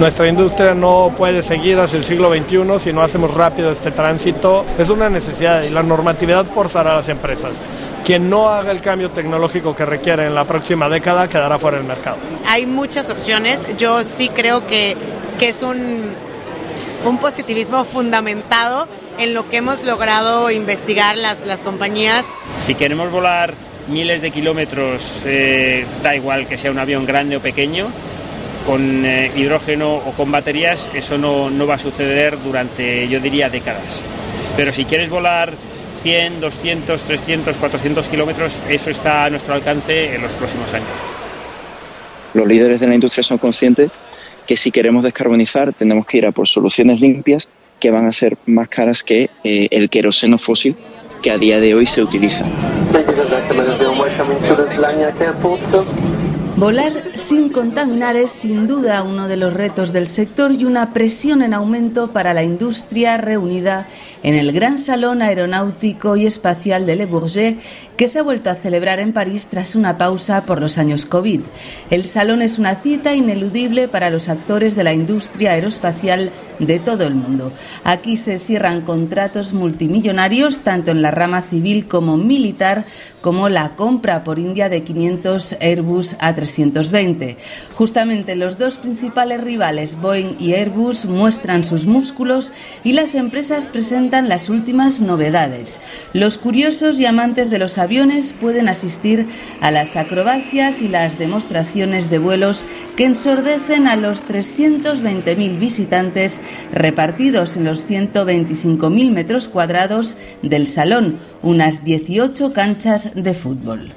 Nuestra industria no puede seguir hacia el siglo XXI si no hacemos rápido este tránsito. Es una necesidad y la normatividad forzará a las empresas. Quien no haga el cambio tecnológico que requiere en la próxima década quedará fuera del mercado. Hay muchas opciones. Yo sí creo que, que es un, un positivismo fundamentado en lo que hemos logrado investigar las, las compañías. Si queremos volar miles de kilómetros, eh, da igual que sea un avión grande o pequeño, con eh, hidrógeno o con baterías, eso no, no va a suceder durante, yo diría, décadas. Pero si quieres volar 100, 200, 300, 400 kilómetros, eso está a nuestro alcance en los próximos años. Los líderes de la industria son conscientes que si queremos descarbonizar tenemos que ir a por soluciones limpias que van a ser más caras que eh, el queroseno fósil que a día de hoy se utiliza. Volar sin contaminar es sin duda uno de los retos del sector y una presión en aumento para la industria reunida en el Gran Salón Aeronáutico y Espacial de Le Bourget, que se ha vuelto a celebrar en París tras una pausa por los años COVID. El salón es una cita ineludible para los actores de la industria aeroespacial de todo el mundo. Aquí se cierran contratos multimillonarios, tanto en la rama civil como militar, como la compra por India de 500 Airbus A320. Justamente los dos principales rivales, Boeing y Airbus, muestran sus músculos y las empresas presentan las últimas novedades. Los curiosos y amantes de los aviones pueden asistir a las acrobacias y las demostraciones de vuelos que ensordecen a los 320.000 visitantes repartidos en los 125.000 metros cuadrados del salón, unas 18 canchas de fútbol.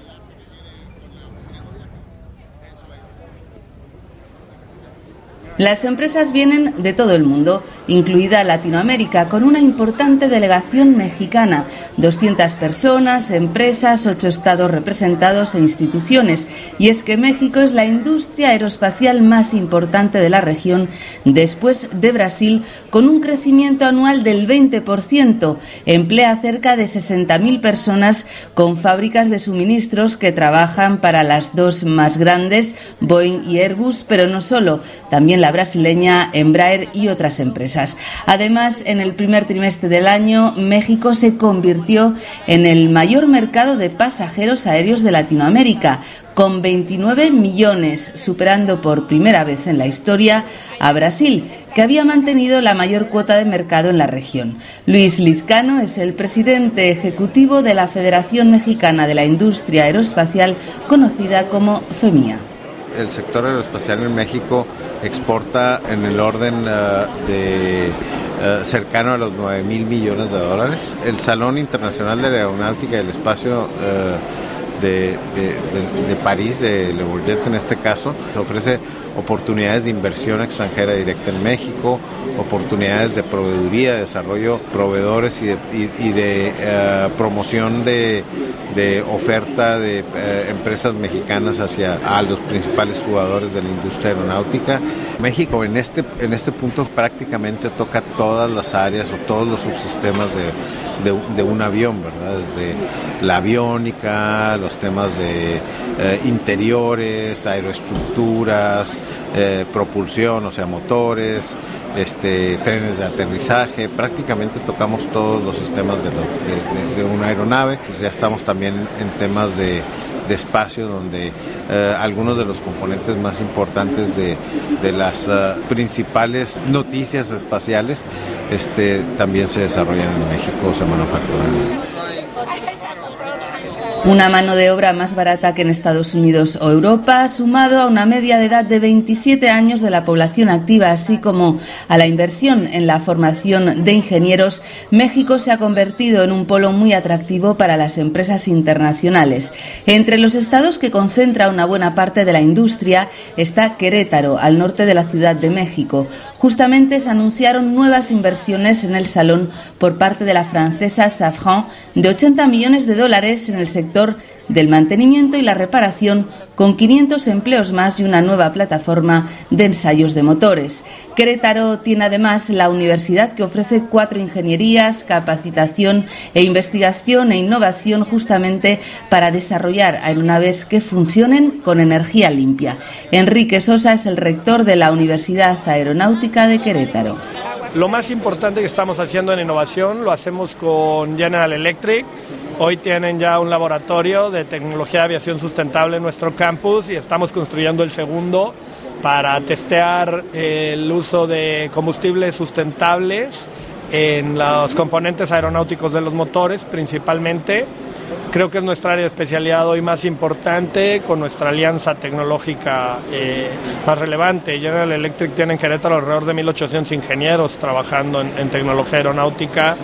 Las empresas vienen de todo el mundo, incluida Latinoamérica, con una importante delegación mexicana, 200 personas, empresas, ocho estados representados e instituciones. Y es que México es la industria aeroespacial más importante de la región, después de Brasil, con un crecimiento anual del 20%. Emplea cerca de 60.000 personas con fábricas de suministros que trabajan para las dos más grandes, Boeing y Airbus, pero no solo, también la brasileña Embraer y otras empresas. Además, en el primer trimestre del año, México se convirtió en el mayor mercado de pasajeros aéreos de Latinoamérica, con 29 millones, superando por primera vez en la historia a Brasil, que había mantenido la mayor cuota de mercado en la región. Luis Lizcano es el presidente ejecutivo de la Federación Mexicana de la Industria Aeroespacial, conocida como FEMIA. El sector aeroespacial en México exporta en el orden uh, de uh, cercano a los 9 mil millones de dólares. El Salón Internacional de la Aeronáutica y el Espacio de, de, de, París, de Le Bourget en este caso, ofrece oportunidades de inversión extranjera directa en México, oportunidades de proveeduría, de desarrollo, proveedores y de, y, de promoción de, oferta de eh, empresas mexicanas hacia a los principales jugadores de la industria aeronáutica. México en este, en este punto prácticamente toca todas las áreas o todos los subsistemas de, de, de un avión, ¿verdad? Desde la aviónica, los temas de eh, interiores, aeroestructuras, eh, propulsión, o sea, motores, este, trenes de aterrizaje, prácticamente tocamos todos los sistemas de, una aeronave, pues ya estamos también en temas de, espacio donde eh, algunos de los componentes más importantes de, las uh, principales noticias espaciales este, también se desarrollan en México, se manufacturan. Una mano de obra más barata que en Estados Unidos o Europa, sumado a una media de edad de 27 años de la población activa, así como a la inversión en la formación de ingenieros, México se ha convertido en un polo muy atractivo para las empresas internacionales. Entre los estados que concentra una buena parte de la industria está Querétaro, al norte de la Ciudad de México. Justamente se anunciaron nuevas inversiones en el salón por parte de la francesa Safran de 80 millones de dólares en el sector sector del mantenimiento y la reparación con 500 empleos más y una nueva plataforma de ensayos de motores. Querétaro tiene además la universidad que ofrece cuatro ingenierías, capacitación e investigación e innovación justamente para desarrollar aeronaves que funcionen con energía limpia. Enrique Sosa es el rector de la Universidad Aeronáutica de Querétaro. Lo más importante que estamos haciendo en innovación lo hacemos con General Electric Hoy tienen ya un laboratorio de tecnología de aviación sustentable en nuestro campus y estamos construyendo el segundo para testear el uso de combustibles sustentables en los componentes aeronáuticos de los motores principalmente. Creo que es nuestra área de especialidad hoy más importante con nuestra alianza tecnológica eh, más relevante. General Electric tiene en Querétaro alrededor de 1.800 ingenieros trabajando en tecnología aeronáutica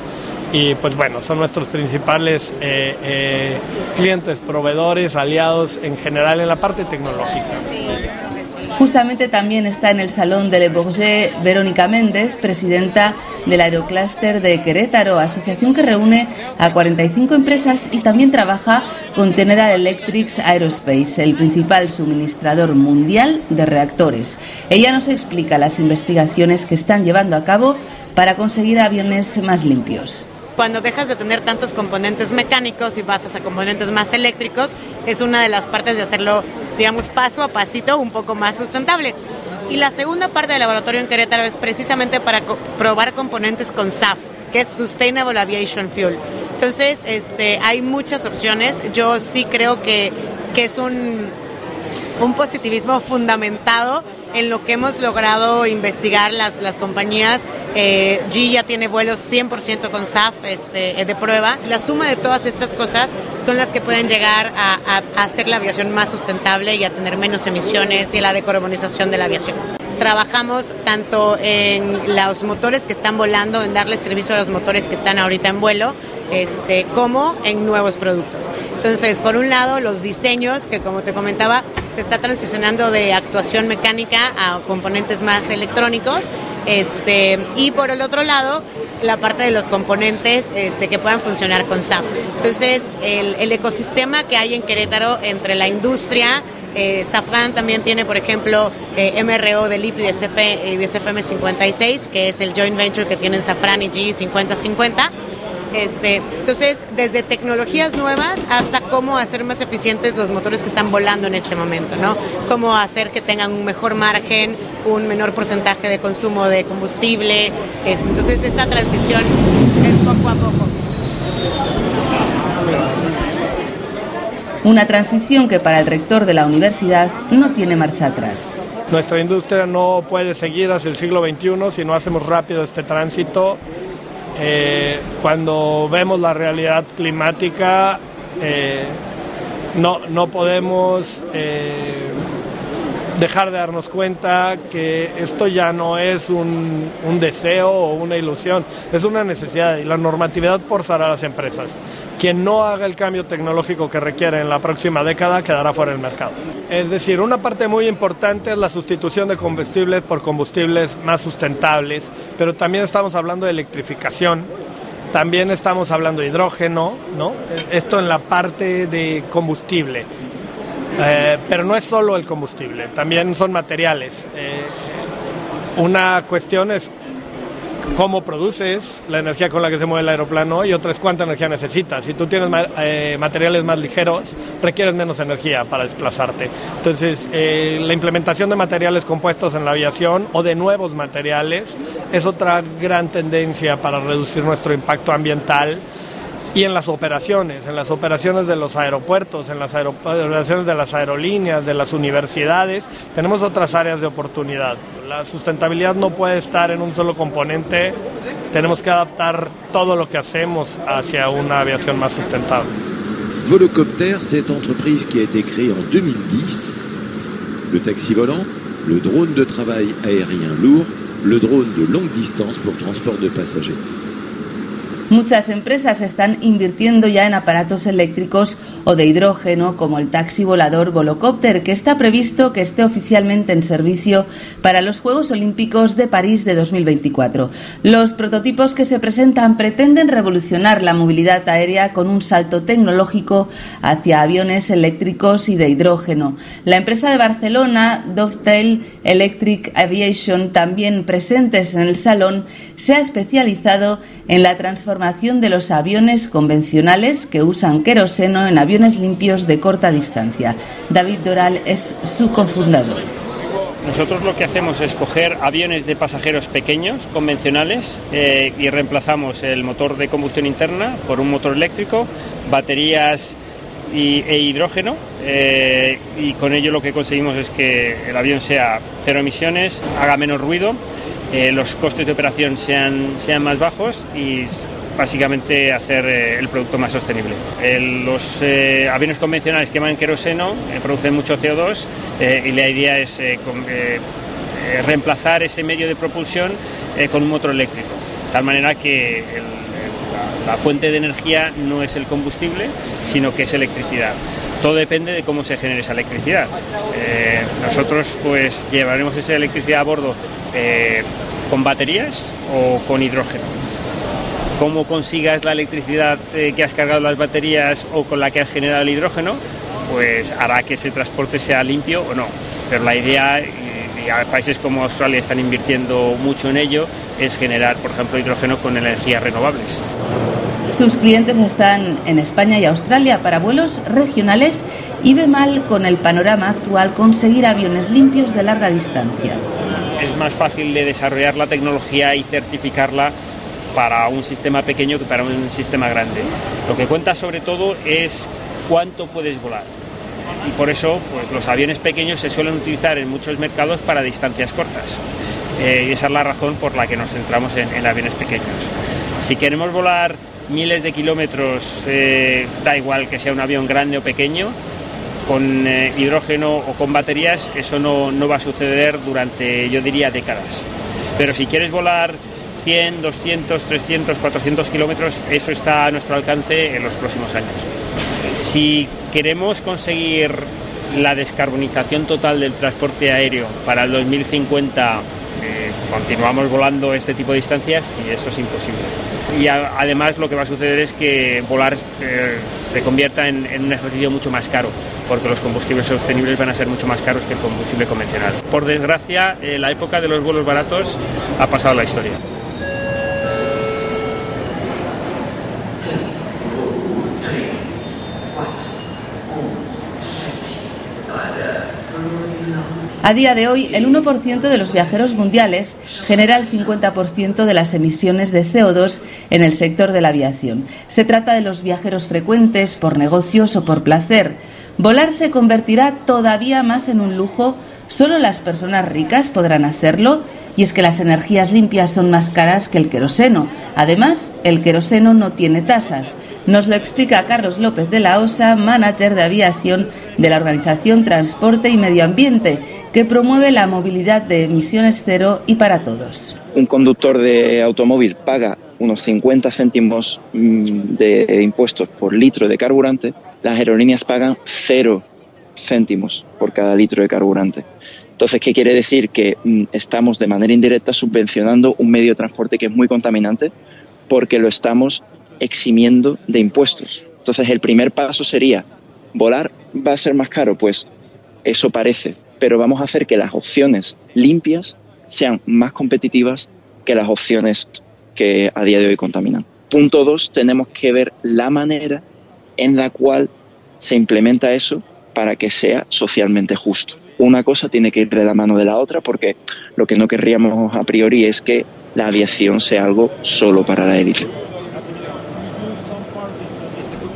y pues bueno, son nuestros principales eh, eh, clientes, proveedores, aliados en general en la parte tecnológica. Justamente también está en el Salón de Le Bourget Verónica Méndez, presidenta del Aerocluster de Querétaro, asociación que reúne a 45 empresas y también trabaja con General Electric Aerospace, el principal suministrador mundial de reactores. Ella nos explica las investigaciones que están llevando a cabo para conseguir aviones más limpios cuando dejas de tener tantos componentes mecánicos y pasas a componentes más eléctricos, es una de las partes de hacerlo, digamos, paso a pasito un poco más sustentable. Y la segunda parte del laboratorio en Querétaro es precisamente para probar componentes con SAF, que es Sustainable Aviation Fuel. Entonces, este, hay muchas opciones. Yo sí creo que, que es un, un positivismo fundamentado en lo que hemos logrado investigar las, las compañías. Eh, G ya tiene vuelos 100% con SAF este, de prueba. La suma de todas estas cosas son las que pueden llegar a, a hacer la aviación más sustentable y a tener menos emisiones y la decarbonización de la aviación trabajamos tanto en los motores que están volando, en darle servicio a los motores que están ahorita en vuelo, este, como en nuevos productos. Entonces, por un lado, los diseños, que como te comentaba, se está transicionando de actuación mecánica a componentes más electrónicos, este, y por el otro lado, la parte de los componentes este, que puedan funcionar con SAF. Entonces, el, el ecosistema que hay en Querétaro entre la industria, eh, Safran también tiene, por ejemplo, eh, MRO del IP de, CFM 56, que es el joint venture que tienen Safran y G 50-50. Este, entonces, desde tecnologías nuevas hasta cómo hacer más eficientes los motores que están volando en este momento, ¿no? Cómo hacer que tengan un mejor margen, un menor porcentaje de consumo de combustible. entonces, esta transición es poco a poco. Una transición que para el rector de la universidad no tiene marcha atrás. Nuestra industria no puede seguir hacia el siglo XXI si no hacemos rápido este tránsito eh, cuando vemos la realidad climática, eh, no, no, podemos eh, dejar de darnos cuenta que esto ya no es un, un, deseo o una ilusión, es una necesidad y la normatividad forzará a las empresas. Quien no haga el cambio tecnológico que requiere en la próxima década quedará fuera del mercado. Es decir, una parte muy importante es la sustitución de combustibles por combustibles más sustentables, pero también estamos hablando de electrificación, también estamos hablando de hidrógeno, ¿no? Esto en la parte de combustible. Eh, pero no es solo el combustible, también son materiales. Eh, una cuestión es cómo produces la energía con la que se mueve el aeroplano y otra es cuánta energía necesitas. Si tú tienes eh, materiales más ligeros, requieres menos energía para desplazarte. Entonces, la implementación de materiales compuestos en la aviación o de nuevos materiales es otra gran tendencia para reducir nuestro impacto ambiental y en las operaciones, en las operaciones de los aeropuertos, en las operaciones de las aerolíneas, de las universidades, tenemos otras áreas de oportunidad. La sustentabilidad no puede estar en un solo componente, tenemos que adaptar todo lo que hacemos hacia una aviación más sustentable. Volocopter, cette entreprise qui a été créée en 2010, le taxi volant, le drone de travail aérien lourd, le drone de longue distance pour transport de passagers. Muchas empresas están invirtiendo ya en aparatos eléctricos o de hidrógeno como el taxi volador Volocopter, que está previsto que esté oficialmente en servicio para los Juegos Olímpicos de París de 2024. Los prototipos que se presentan pretenden revolucionar la movilidad aérea con un salto tecnológico hacia aviones eléctricos y de hidrógeno. La empresa de Barcelona, Dovetail Electric Aviation, también presentes en el salón, se ha especializado en la transformación de los aviones convencionales que usan queroseno en aviones limpios de corta distancia. David Doral es su cofundador. Nosotros lo que hacemos es coger aviones de pasajeros pequeños, convencionales, eh, y reemplazamos el motor de combustión interna por un motor eléctrico, baterías e hidrógeno, eh, y con ello lo que conseguimos es que el avión sea cero emisiones, haga menos ruido, eh, los costes de operación sean, sean más bajos y básicamente hacer eh, el producto más sostenible. los eh, aviones convencionales queman queroseno, eh, producen mucho CO2 y la idea es reemplazar ese medio de propulsión con un motor eléctrico, de tal manera que la, fuente de energía no es el combustible, sino que es electricidad todo depende de cómo se genere esa electricidad. nosotros pues llevaremos esa electricidad a bordo con baterías o con hidrógeno cómo consigas la electricidad eh, que has cargado las baterías o con la que has generado el hidrógeno, pues hará que ese transporte sea limpio o no. Pero la idea, y, países como Australia están invirtiendo mucho en ello, es generar, por ejemplo, hidrógeno con energías renovables. Sus clientes están en España y Australia para vuelos regionales y ve mal con el panorama actual conseguir aviones limpios de larga distancia. Es más fácil de desarrollar la tecnología y certificarla para un sistema pequeño que para un sistema grande. Lo que cuenta sobre todo es cuánto puedes volar. Y por eso pues, los aviones pequeños se suelen utilizar en muchos mercados para distancias cortas. Eh, y esa es la razón por la que nos centramos en, aviones pequeños. Si queremos volar miles de kilómetros, eh, da igual que sea un avión grande o pequeño, con eh, hidrógeno o con baterías, eso no, no va a suceder durante, yo diría, décadas. Pero si quieres volar 100, 200, 300, 400 kilómetros, eso está a nuestro alcance en los próximos años. Si queremos conseguir la descarbonización total del transporte aéreo para el 2050, eh, continuamos volando este tipo de distancias y eso es imposible. Y además lo que va a suceder es que volar eh, se convierta en, un ejercicio mucho más caro, porque los combustibles sostenibles van a ser mucho más caros que el combustible convencional. Por desgracia, eh, la época de los vuelos baratos ha pasado la historia. A día de hoy, el 1% de los viajeros mundiales genera el 50% de las emisiones de CO2 en el sector de la aviación. Se trata de los viajeros frecuentes por negocios o por placer. Volar se convertirá todavía más en un lujo. Solo las personas ricas podrán hacerlo y es que las energías limpias son más caras que el queroseno. Además, el queroseno no tiene tasas. Nos lo explica Carlos López de la OSA, manager de aviación de la organización Transporte y Medio Ambiente, que promueve la movilidad de emisiones cero y para todos. Un conductor de automóvil paga unos 50 céntimos mm, de impuestos por litro de carburante, las aerolíneas pagan cero céntimos por cada litro de carburante. Entonces, ¿qué quiere decir? Que mm, estamos de manera indirecta subvencionando un medio de transporte que es muy contaminante porque lo estamos eximiendo de impuestos. Entonces, el primer paso sería, ¿volar va a ser más caro? Pues eso parece, pero vamos a hacer que las opciones limpias sean más competitivas que las opciones que a día de hoy contaminan. Punto dos, tenemos que ver la manera en la cual se implementa eso para que sea socialmente justo una cosa tiene que ir de la mano de la otra porque lo que no querríamos a priori es que la aviación sea algo solo para la élite.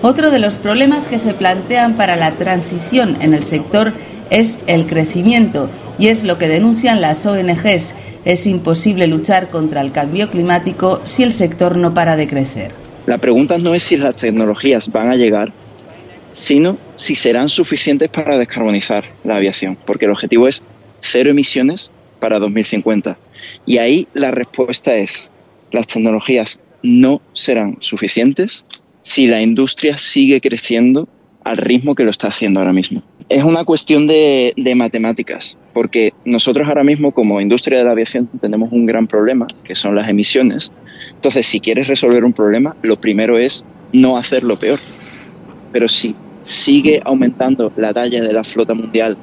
Otro de los problemas que se plantean para la transición en el sector es el crecimiento y es lo que denuncian las ONGs. Es imposible luchar contra el cambio climático si el sector no para de crecer. La pregunta no es si las tecnologías van a llegar, sino si serán suficientes para descarbonizar la aviación, porque el objetivo es cero emisiones para 2050. Y ahí la respuesta es, las tecnologías no serán suficientes si la industria sigue creciendo al ritmo que lo está haciendo ahora mismo. Es una cuestión de, matemáticas, porque nosotros ahora mismo como industria de la aviación tenemos un gran problema, que son las emisiones. Entonces, si quieres resolver un problema, lo primero es no hacerlo peor. Pero si sigue aumentando la talla de la flota mundial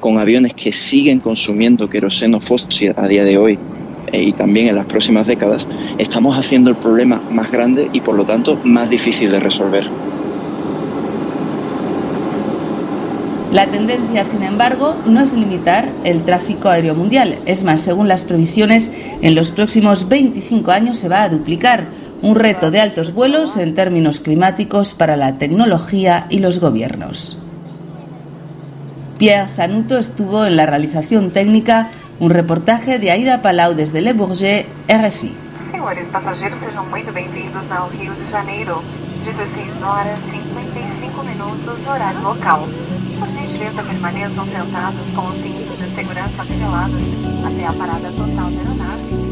con aviones que siguen consumiendo queroseno fósil a día de hoy eh, y también en las próximas décadas, estamos haciendo el problema más grande y por lo tanto más difícil de resolver. La tendencia, sin embargo, no es limitar el tráfico aéreo mundial. Es más, según las previsiones, en los próximos 25 años se va a duplicar. Un reto de altos vuelos en términos climáticos para la tecnología y los gobiernos. Pierre Sanuto estuvo en la realización técnica, un reportaje de Aida Palau desde Le Bourget, RFI. Senhores passageiros, sejam muito bem-vindos ao Rio de Janeiro. 16 horas 55 minutos, horário local. Por gentileza, permaneçam sentados com os cintos de segurança afiliados até a parada total da aeronave.